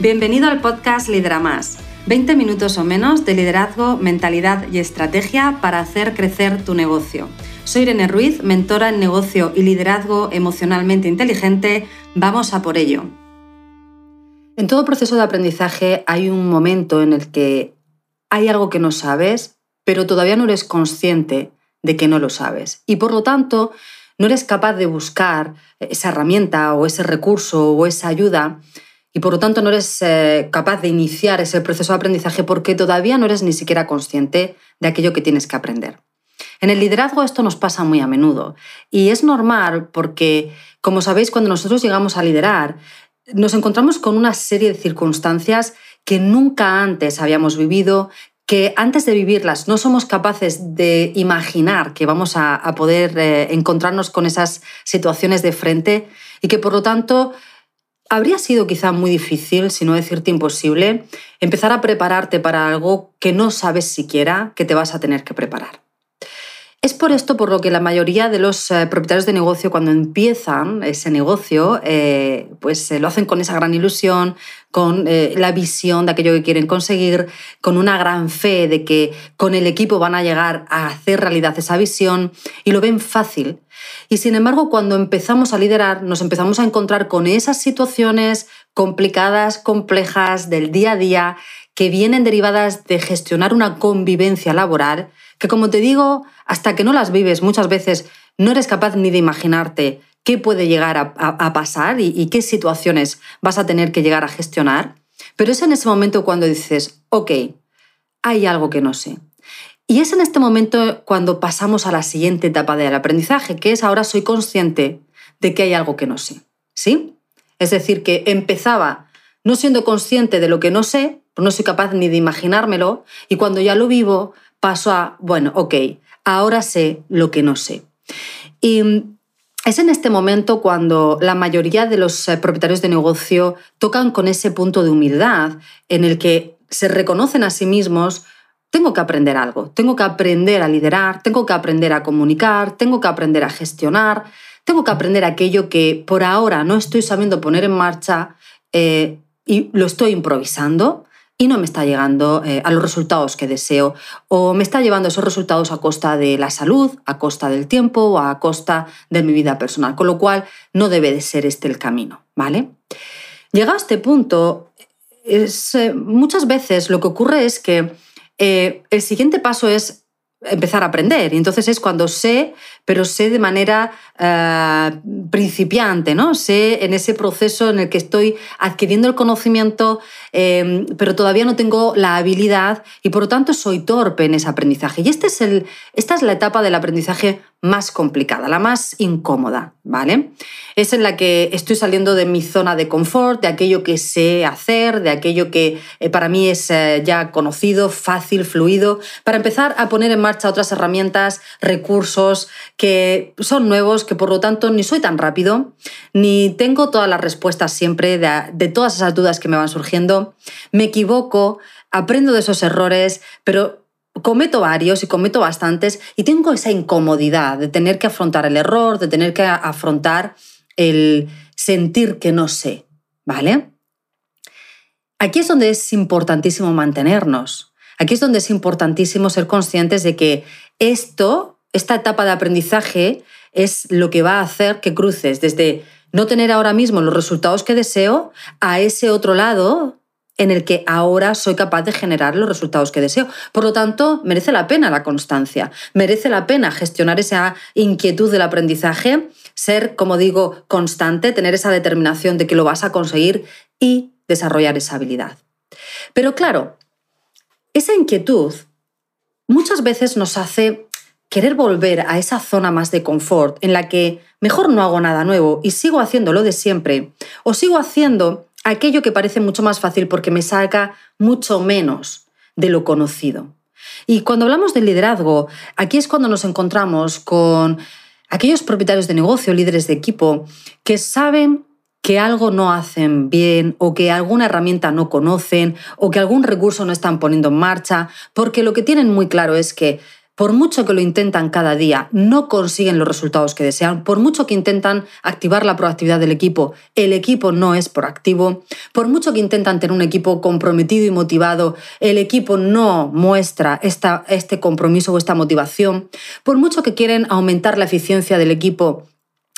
Bienvenido al podcast Lidera Más. 20 minutos o menos de liderazgo, mentalidad y estrategia para hacer crecer tu negocio. Soy Irene Ruiz, mentora en negocio y liderazgo emocionalmente inteligente. Vamos a por ello. En todo proceso de aprendizaje hay un momento en el que hay algo que no sabes, pero todavía no eres consciente de que no lo sabes. Y por lo tanto, no eres capaz de buscar esa herramienta o ese recurso o esa ayuda y por lo tanto no eres eh, capaz de iniciar ese proceso de aprendizaje porque todavía no eres ni siquiera consciente de aquello que tienes que aprender. En el liderazgo esto nos pasa muy a menudo y es normal porque, como sabéis, cuando nosotros llegamos a liderar, nos encontramos con una serie de circunstancias que nunca antes habíamos vivido, que antes de vivirlas no somos capaces de imaginar que vamos a, poder eh, encontrarnos con esas situaciones de frente y que por lo tanto habría sido quizá muy difícil, si no decirte imposible, empezar a prepararte para algo que no sabes siquiera que te vas a tener que preparar. Es por esto por lo que la mayoría de los eh, propietarios de negocio cuando empiezan ese negocio, eh, pues lo hacen con esa gran ilusión, con eh, la visión de aquello que quieren conseguir, con una gran fe de que con el equipo van a llegar a hacer realidad esa visión y lo ven fácil. Y sin embargo, cuando empezamos a liderar, nos empezamos a encontrar con esas situaciones complicadas, complejas del día a día, que vienen derivadas de gestionar una convivencia laboral que como te digo, hasta que no las vives muchas veces no eres capaz ni de imaginarte qué puede llegar a, pasar y, y, qué situaciones vas a tener que llegar a gestionar. Pero es en ese momento cuando dices, ok, hay algo que no sé. Y es en este momento cuando pasamos a la siguiente etapa del aprendizaje, que es ahora soy consciente de que hay algo que no sé. ¿Sí? Es decir, que empezaba no siendo consciente de lo que no sé, no soy capaz ni de imaginármelo, y cuando ya lo vivo, paso a, bueno, ok, ahora sé lo que no sé. Y es en este momento cuando la mayoría de los eh, propietarios de negocio tocan con ese punto de humildad en el que se reconocen a sí mismos, tengo que aprender algo, tengo que aprender a liderar, tengo que aprender a comunicar, tengo que aprender a gestionar, tengo que aprender aquello que por ahora no estoy sabiendo poner en marcha eh, y lo estoy improvisando y no me está llegando eh, a los resultados que deseo o me está llevando esos resultados a costa de la salud, a costa del tiempo o a costa de mi vida personal, con lo cual no debe de ser este el camino, ¿vale? Llegado a este punto, es, eh, muchas veces lo que ocurre es que eh, el siguiente paso es empezar a aprender. Y entonces es cuando sé, pero sé de manera eh, principiante, ¿no? Sé en ese proceso en el que estoy adquiriendo el conocimiento, em, pero todavía no tengo la habilidad y por lo tanto soy torpe en ese aprendizaje. Y este es el, esta es la etapa del aprendizaje más complicada, la más incómoda, ¿vale? Es en la que estoy saliendo de mi zona de confort, de aquello que sé hacer, de aquello que eh, para mí es eh, ya conocido, fácil, fluido, para empezar a poner en marcha otras herramientas, recursos que son nuevos, que por lo tanto ni soy tan rápido, ni tengo todas las respuestas siempre de, de todas esas dudas que me van surgiendo. Me equivoco, aprendo de esos errores, pero cometo varios y cometo bastantes y tengo esa incomodidad de tener que afrontar el error, de tener que afrontar el sentir que no sé, ¿vale? Aquí es donde es importantísimo mantenernos. Aquí es donde es importantísimo ser conscientes de que esto, esta etapa de aprendizaje, es lo que va a hacer que cruces desde no tener ahora mismo los resultados que deseo a ese otro lado en el que ahora soy capaz de generar los resultados que deseo. Por lo tanto, merece la pena la constancia, merece la pena gestionar esa inquietud del aprendizaje, ser, como digo, constante, tener esa determinación de que lo vas a conseguir y desarrollar esa habilidad. Pero claro, esa inquietud muchas veces nos hace querer volver a esa zona más de confort en la que mejor no hago nada nuevo y sigo haciendo lo de siempre o sigo haciendo aquello que parece mucho más fácil porque me saca mucho menos de lo conocido. Y cuando hablamos de liderazgo, aquí es cuando nos encontramos con aquellos propietarios de negocio, líderes de equipo, que saben que algo no hacen bien o que alguna herramienta no conocen o que algún recurso no están poniendo en marcha, porque lo que tienen muy claro es que por mucho que lo intentan cada día, no consiguen los resultados que desean, por mucho que intentan activar la proactividad del equipo, el equipo no es proactivo, por mucho que intentan tener un equipo comprometido y motivado, el equipo no muestra esta, este compromiso o esta motivación, por mucho que quieren aumentar la eficiencia del equipo,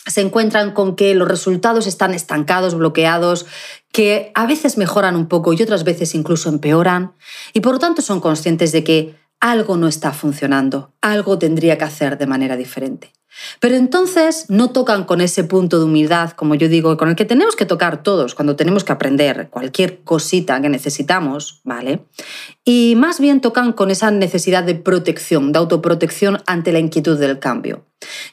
se encuentran con que los resultados están estancados, bloqueados, que a veces mejoran un poco y otras veces incluso empeoran, y por lo tanto son conscientes de que algo no está funcionando, algo tendría que hacer de manera diferente. Pero entonces no tocan con ese punto de humildad, como yo digo, con el que tenemos que tocar todos cuando tenemos que aprender cualquier cosita que necesitamos, ¿vale? Y más bien tocan con esa necesidad de protección, de autoprotección ante la inquietud del cambio.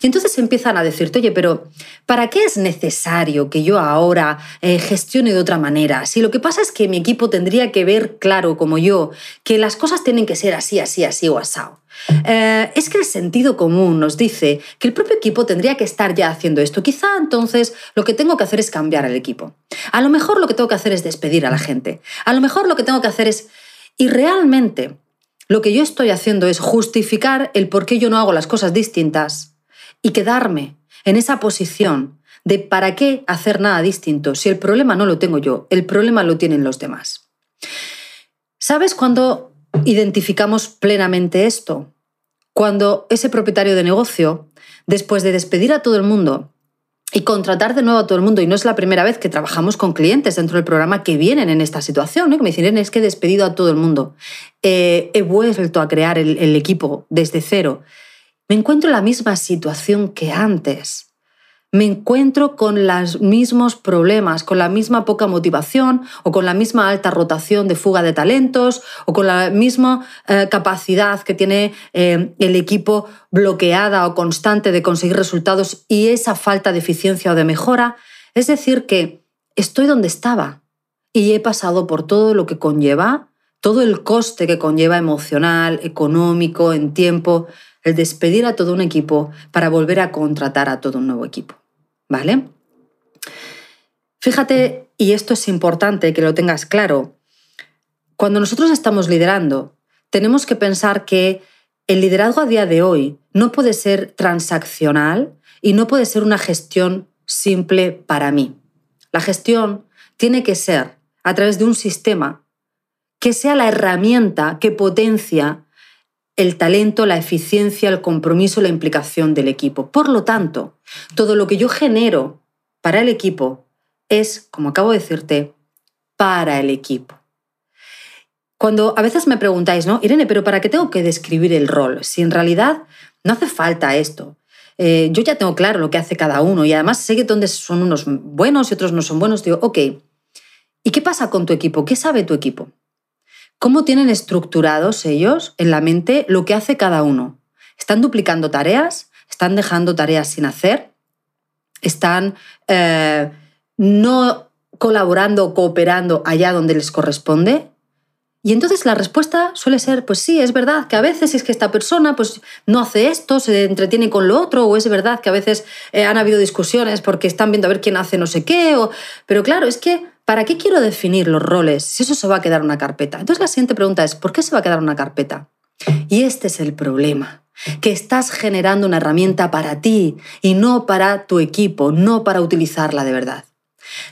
Y entonces empiezan a decirte, oye, pero ¿para qué es necesario que yo ahora eh, gestione de otra manera? Si lo que pasa es que mi equipo tendría que ver claro, como yo, que las cosas tienen que ser así, así, así o asado. Eh, es que el sentido común nos dice que el propio equipo tendría que estar ya haciendo esto. Quizá entonces lo que tengo que hacer es cambiar el equipo. A lo mejor lo que tengo que hacer es despedir a la gente. A lo mejor lo que tengo que hacer es... Y realmente lo que yo estoy haciendo es justificar el por qué yo no hago las cosas distintas y quedarme en esa posición de para qué hacer nada distinto si el problema no lo tengo yo, el problema lo tienen los demás. ¿Sabes cuándo identificamos plenamente esto? Cuando ese propietario de negocio, después de despedir a todo el mundo y contratar de nuevo a todo el mundo, y no es la primera vez que trabajamos con clientes dentro del programa que vienen en esta situación, que me dicen, es que he despedido a todo el mundo, eh, he vuelto a crear el equipo desde cero, me encuentro en la misma situación que antes me encuentro con los mismos problemas, con la misma poca motivación o con la misma alta rotación de fuga de talentos o con la misma eh, capacidad que tiene eh, el equipo bloqueada o constante de conseguir resultados y esa falta de eficiencia o de mejora. Es decir, que estoy donde estaba y he pasado por todo lo que conlleva, todo el coste que conlleva emocional, económico, en tiempo, el despedir a todo un equipo para volver a contratar a todo un nuevo equipo. ¿vale? Fíjate, y esto es importante que lo tengas claro, cuando nosotros estamos liderando, tenemos que pensar que el liderazgo a día de hoy no puede ser transaccional y no puede ser una gestión simple para mí. La gestión tiene que ser a través de un sistema que sea la herramienta que potencia el talento, la eficiencia, el compromiso, la implicación del equipo. Por lo tanto, todo lo que yo genero para el equipo es, como acabo de decirte, para el equipo. Cuando a veces me preguntáis, ¿no? Irene, pero ¿para qué tengo que describir el rol? Si en realidad no hace falta esto. Eh, yo ya tengo claro lo que hace cada uno y además sé que dónde son unos buenos y otros no son buenos. Digo, ok, ¿y qué pasa con tu equipo? ¿Qué sabe tu equipo? ¿Cómo tienen estructurados ellos en la mente lo que hace cada uno? ¿Están duplicando tareas? ¿Están dejando tareas sin hacer? ¿Están eh, no colaborando o cooperando allá donde les corresponde? Y entonces la respuesta suele ser, pues sí, es verdad que a veces es que esta persona pues, no hace esto, se entretiene con lo otro, o es verdad que a veces eh, han habido discusiones porque están viendo a ver quién hace no sé qué, pero claro, es que ¿para qué quiero definir los roles si eso se va a quedar una carpeta? Entonces la siguiente pregunta es, ¿por qué se va a quedar una carpeta? Y este es el problema, que estás generando una herramienta para ti y no para tu equipo, no para utilizarla de verdad.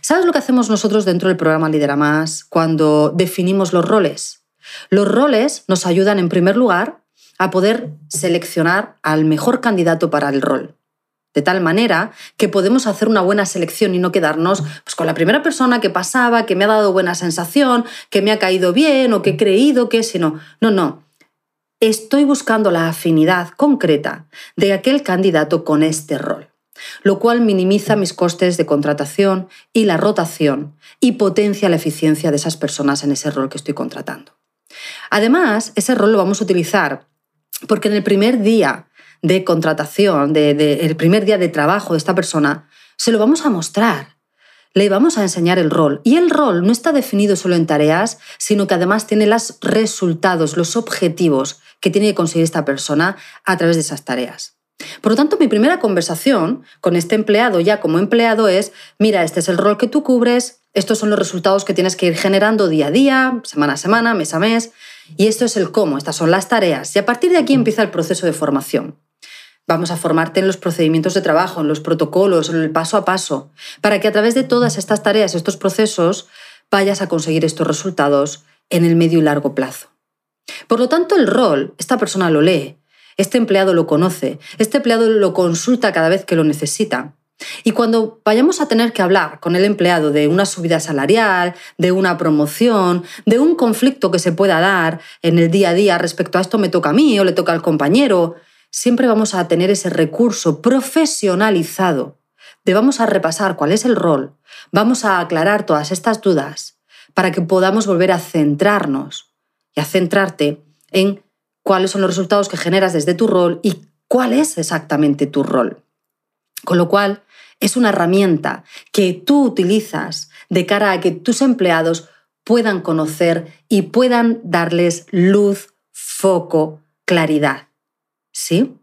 ¿Sabes lo que hacemos nosotros dentro del programa Lidera Más cuando definimos los roles? Los roles nos ayudan en primer lugar a poder seleccionar al mejor candidato para el rol de tal manera que podemos hacer una buena selección y no quedarnos pues, con la primera persona que pasaba, que me ha dado buena sensación, que me ha caído bien o que he creído que, sino, no, no. Estoy buscando la afinidad concreta de aquel candidato con este rol, lo cual minimiza mis costes de contratación y la rotación y potencia la eficiencia de esas personas en ese rol que estoy contratando. Además, ese rol lo vamos a utilizar porque en el primer día de contratación, del de, el primer día de trabajo de esta persona, se lo vamos a mostrar. Le vamos a enseñar el rol. Y el rol no está definido solo en tareas, sino que además tiene los resultados, los objetivos que tiene que conseguir esta persona a través de esas tareas. Por lo tanto, mi primera conversación con este empleado ya como empleado es, mira, este es el rol que tú cubres, estos son los resultados que tienes que ir generando día a día, semana a semana, mes a mes, Y esto es el cómo, estas son las tareas. Y a partir de aquí empieza el proceso de formación. Vamos a formarte en los procedimientos de trabajo, en los protocolos, en el paso a paso, para que a través de todas estas tareas, estos procesos, vayas a conseguir estos resultados en el medio y largo plazo. Por lo tanto, el rol, esta persona lo lee, este empleado lo conoce, este empleado lo consulta cada vez que lo necesita. Y cuando vayamos a tener que hablar con el empleado de una subida salarial, de una promoción, de un conflicto que se pueda dar en el día a día respecto a esto me toca a mí o le toca al compañero, siempre vamos a tener ese recurso profesionalizado de vamos a repasar cuál es el rol, vamos a aclarar todas estas dudas para que podamos volver a centrarnos y a centrarte en cuáles son los resultados que generas desde tu rol y cuál es exactamente tu rol. Con lo cual, es una herramienta que tú utilizas de cara a que tus empleados puedan conocer y puedan darles luz, foco, claridad. ¿Sí?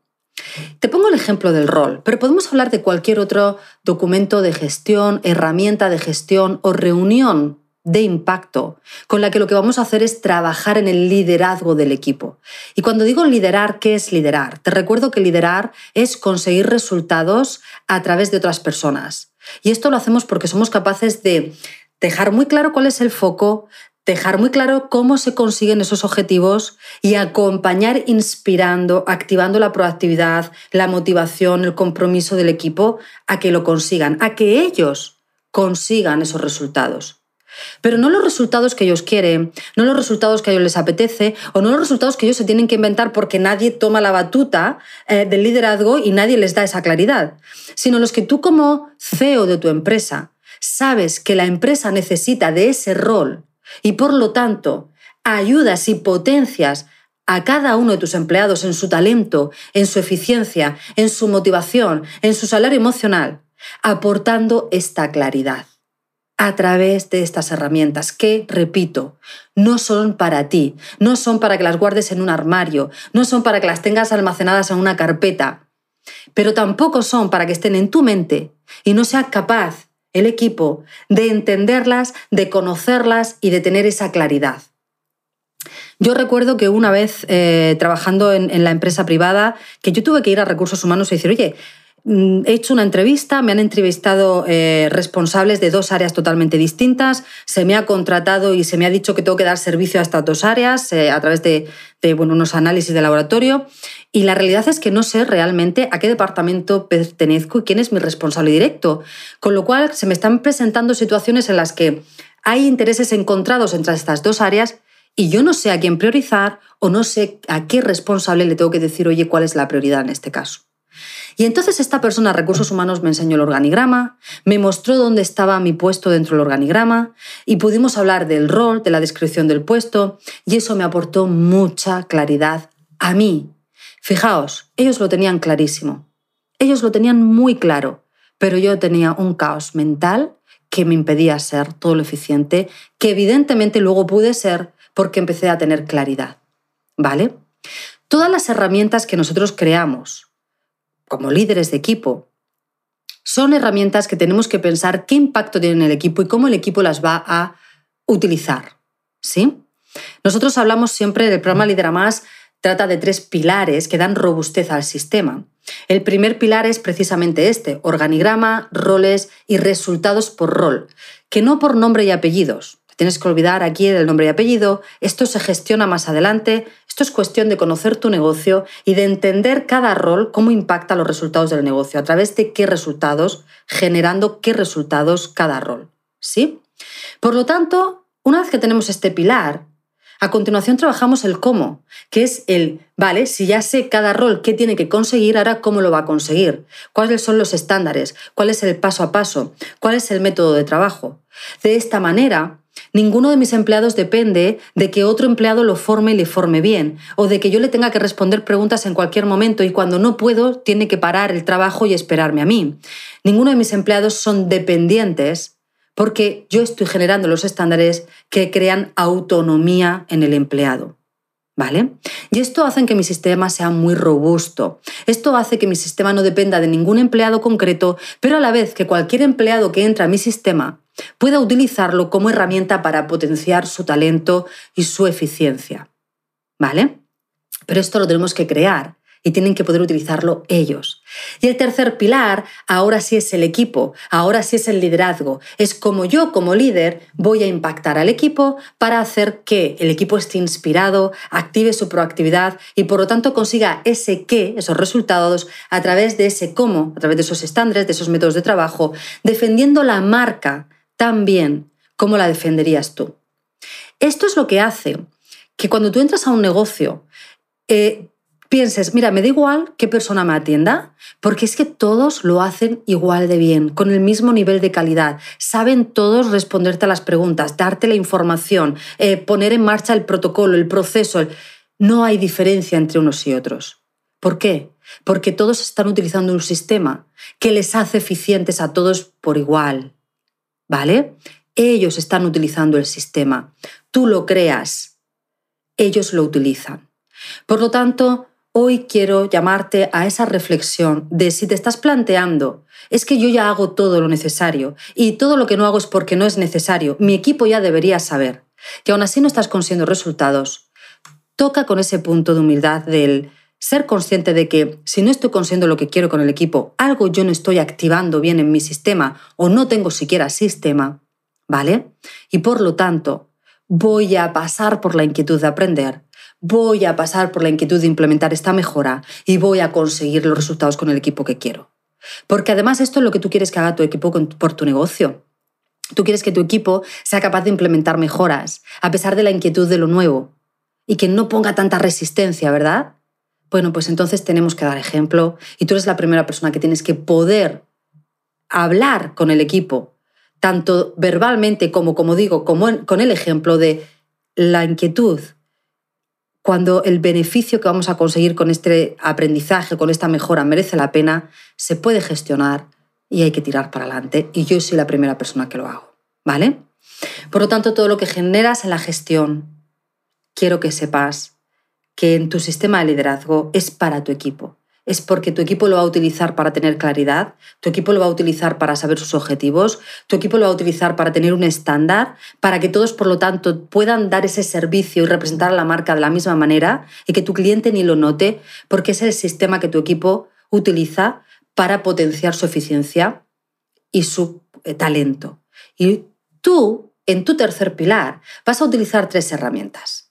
Te pongo el ejemplo del rol, pero podemos hablar de cualquier otro documento de gestión, herramienta de gestión o reunión de impacto con la que lo que vamos a hacer es trabajar en el liderazgo del equipo. Y cuando digo liderar, ¿qué es liderar? Te recuerdo que liderar es conseguir resultados a través de otras personas. Y esto lo hacemos porque somos capaces de dejar muy claro cuál es el foco, dejar muy claro cómo se consiguen esos objetivos y acompañar inspirando, activando la proactividad, la motivación, el compromiso del equipo a que lo consigan, a que ellos consigan esos resultados. Pero no los resultados que ellos quieren, no los resultados que a ellos les apetece o no los resultados que ellos se tienen que inventar porque nadie toma la batuta eh, del liderazgo y nadie les da esa claridad, sino los que tú como CEO de tu empresa sabes que la empresa necesita de ese rol y por lo tanto ayudas y potencias a cada uno de tus empleados en su talento, en su eficiencia, en su motivación, en su salario emocional, aportando esta claridad a través de estas herramientas que, repito, no son para ti, no son para que las guardes en un armario, no son para que las tengas almacenadas en una carpeta, pero tampoco son para que estén en tu mente y no seas capaz el equipo de entenderlas, de conocerlas y de tener esa claridad. Yo recuerdo que una vez eh, trabajando en, la empresa privada, que yo tuve que ir a recursos humanos y decir, oye, he hecho una entrevista, me han entrevistado eh, responsables de dos áreas totalmente distintas, se me ha contratado y se me ha dicho que tengo que dar servicio a estas dos áreas eh, a través de, bueno, unos análisis de laboratorio y la realidad es que no sé realmente a qué departamento pertenezco y quién es mi responsable directo. Con lo cual se me están presentando situaciones en las que hay intereses encontrados entre estas dos áreas y yo no sé a quién priorizar o no sé a qué responsable le tengo que decir, oye, cuál es la prioridad en este caso. Y entonces esta persona, recursos humanos, me enseñó el organigrama, me mostró dónde estaba mi puesto dentro del organigrama y pudimos hablar del rol, de la descripción del puesto y eso me aportó mucha claridad a mí Fijaos, ellos lo tenían clarísimo. Ellos lo tenían muy claro, pero yo tenía un caos mental que me impedía ser todo lo eficiente, que evidentemente luego pude ser porque empecé a tener claridad. ¿Vale? Todas las herramientas que nosotros creamos como líderes de equipo son herramientas que tenemos que pensar qué impacto tienen en el equipo y cómo el equipo las va a utilizar. ¿Sí? Nosotros hablamos siempre del programa Lidera Más trata de tres pilares que dan robustez al sistema. El primer pilar es precisamente este, organigrama, roles y resultados por rol, que no por nombre y apellidos. Tienes que olvidar aquí el nombre y apellido, esto se gestiona más adelante, esto es cuestión de conocer tu negocio y de entender cada rol, cómo impacta los resultados del negocio, a través de qué resultados, generando qué resultados cada rol. ¿Sí? Por lo tanto, una vez que tenemos este pilar, a continuación trabajamos el cómo, que es el, vale, si ya sé cada rol qué tiene que conseguir, ahora cómo lo va a conseguir, cuáles son los estándares, cuál es el paso a paso, cuál es el método de trabajo. De esta manera, ninguno de mis empleados depende de que otro empleado lo forme y le forme bien, o de que yo le tenga que responder preguntas en cualquier momento y cuando no puedo tiene que parar el trabajo y esperarme a mí. Ninguno de mis empleados son dependientes porque yo estoy generando los estándares que crean autonomía en el empleado. ¿Vale? Y esto hace que mi sistema sea muy robusto. Esto hace que mi sistema no dependa de ningún empleado concreto, pero a la vez que cualquier empleado que entra a mi sistema pueda utilizarlo como herramienta para potenciar su talento y su eficiencia. ¿vale? Pero esto lo tenemos que crear y tienen que poder utilizarlo ellos. Y el tercer pilar, ahora sí es el equipo, ahora sí es el liderazgo. Es como yo como líder voy a impactar al equipo para hacer que el equipo esté inspirado, active su proactividad y por lo tanto consiga ese qué, esos resultados, a través de ese cómo, a través de esos estándares, de esos métodos de trabajo, defendiendo la marca tan bien como la defenderías tú. Esto es lo que hace que cuando tú entras a un negocio, eh, pienses, mira, me da igual qué persona me atienda, porque es que todos lo hacen igual de bien, con el mismo nivel de calidad. Saben todos responderte a las preguntas, darte la información, eh, poner en marcha el protocolo, el proceso. No hay diferencia entre unos y otros. ¿Por qué? Porque todos están utilizando un sistema que les hace eficientes a todos por igual. ¿Vale? Ellos están utilizando el sistema. Tú lo creas. Ellos lo utilizan. Por lo tanto, hoy quiero llamarte a esa reflexión de si te estás planteando, es que yo ya hago todo lo necesario y todo lo que no hago es porque no es necesario, mi equipo ya debería saber, que aún así no estás consiguiendo resultados, toca con ese punto de humildad del ser consciente de que si no estoy consiguiendo lo que quiero con el equipo, algo yo no estoy activando bien en mi sistema o no tengo siquiera sistema, ¿vale? Y por lo tanto, voy a pasar por la inquietud de aprender, voy a pasar por la inquietud de implementar esta mejora y voy a conseguir los resultados con el equipo que quiero. Porque además esto es lo que tú quieres que haga tu equipo por tu negocio. Tú quieres que tu equipo sea capaz de implementar mejoras a pesar de la inquietud de lo nuevo y que no ponga tanta resistencia, ¿verdad? Bueno, pues entonces tenemos que dar ejemplo y tú eres la primera persona que tienes que poder hablar con el equipo, tanto verbalmente como, como digo, como con el ejemplo de la inquietud cuando el beneficio que vamos a conseguir con este aprendizaje, con esta mejora, merece la pena, se puede gestionar y hay que tirar para adelante. Y yo soy la primera persona que lo hago, ¿vale? Por lo tanto, todo lo que generas en la gestión, quiero que sepas que en tu sistema de liderazgo es para tu equipo es porque tu equipo lo va a utilizar para tener claridad, tu equipo lo va a utilizar para saber sus objetivos, tu equipo lo va a utilizar para tener un estándar, para que todos, por lo tanto, puedan dar ese servicio y representar a la marca de la misma manera y que tu cliente ni lo note, porque es el sistema que tu equipo utiliza para potenciar su eficiencia y su eh, talento. Y tú, en tu tercer pilar, vas a utilizar tres herramientas.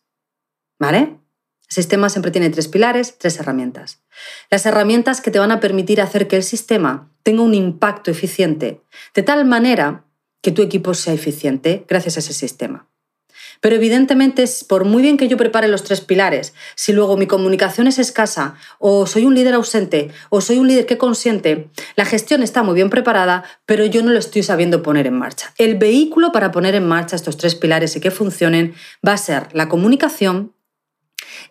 ¿Vale? El sistema siempre tiene tres pilares, tres herramientas. Las herramientas que te van a permitir hacer que el sistema tenga un impacto eficiente, de tal manera que tu equipo sea eficiente gracias a ese sistema. Pero evidentemente, por muy bien que yo prepare los tres pilares, si luego mi comunicación es escasa, o soy un líder ausente, o soy un líder que consiente, la gestión está muy bien preparada, pero yo no lo estoy sabiendo poner en marcha. El vehículo para poner en marcha estos tres pilares y que funcionen va a ser la comunicación,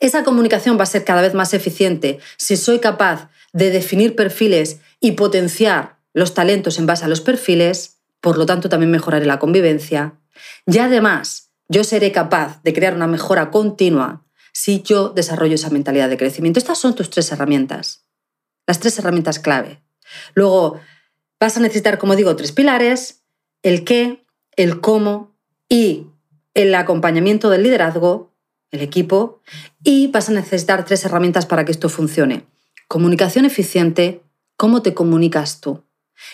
esa comunicación va a ser cada vez más eficiente si soy capaz de definir perfiles y potenciar los talentos en base a los perfiles, por lo tanto también mejoraré la convivencia. Y además, yo seré capaz de crear una mejora continua si yo desarrollo esa mentalidad de crecimiento. Estas son tus tres herramientas, las tres herramientas clave. Luego, vas a necesitar, como digo, tres pilares, el qué, el cómo y el acompañamiento del liderazgo el equipo, y vas a necesitar tres herramientas para que esto funcione. Comunicación eficiente, cómo te comunicas tú.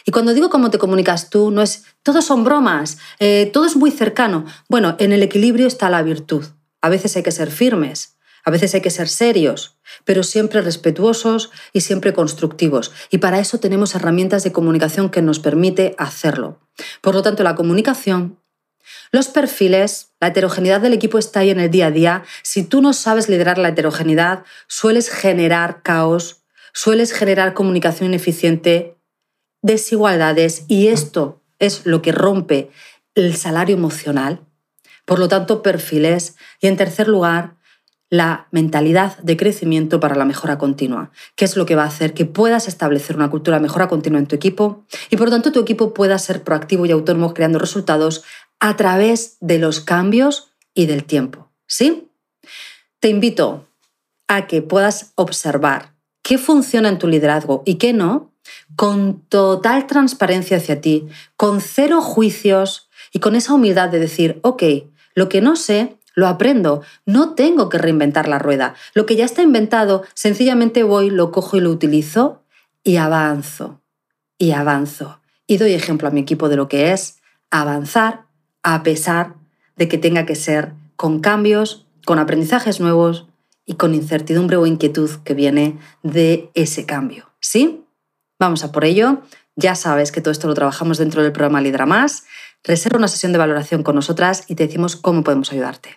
Y cuando digo cómo te comunicas tú, no es, todos son bromas, eh, todo es muy cercano. Bueno, en el equilibrio está la virtud. A veces hay que ser firmes, a veces hay que ser serios, pero siempre respetuosos y siempre constructivos. Y para eso tenemos herramientas de comunicación que nos permite hacerlo. Por lo tanto, la comunicación los perfiles, la heterogeneidad del equipo está ahí en el día a día. Si tú no sabes liderar la heterogeneidad, sueles generar caos, sueles generar comunicación ineficiente, desigualdades y esto es lo que rompe el salario emocional. Por lo tanto, perfiles. Y en tercer lugar, la mentalidad de crecimiento para la mejora continua, que es lo que va a hacer que puedas establecer una cultura de mejora continua en tu equipo y por lo tanto tu equipo pueda ser proactivo y autónomo creando resultados a través de los cambios y del tiempo. ¿Sí? Te invito a que puedas observar qué funciona en tu liderazgo y qué no, con total transparencia hacia ti, con cero juicios y con esa humildad de decir, ok, lo que no sé, lo aprendo, no tengo que reinventar la rueda. Lo que ya está inventado, sencillamente voy, lo cojo y lo utilizo y avanzo, y avanzo. Y doy ejemplo a mi equipo de lo que es avanzar a pesar de que tenga que ser con cambios, con aprendizajes nuevos y con incertidumbre o inquietud que viene de ese cambio. ¿Sí? Vamos a por ello. Ya sabes que todo esto lo trabajamos dentro del programa Lidera Más. Reserva una sesión de valoración con nosotras y te decimos cómo podemos ayudarte.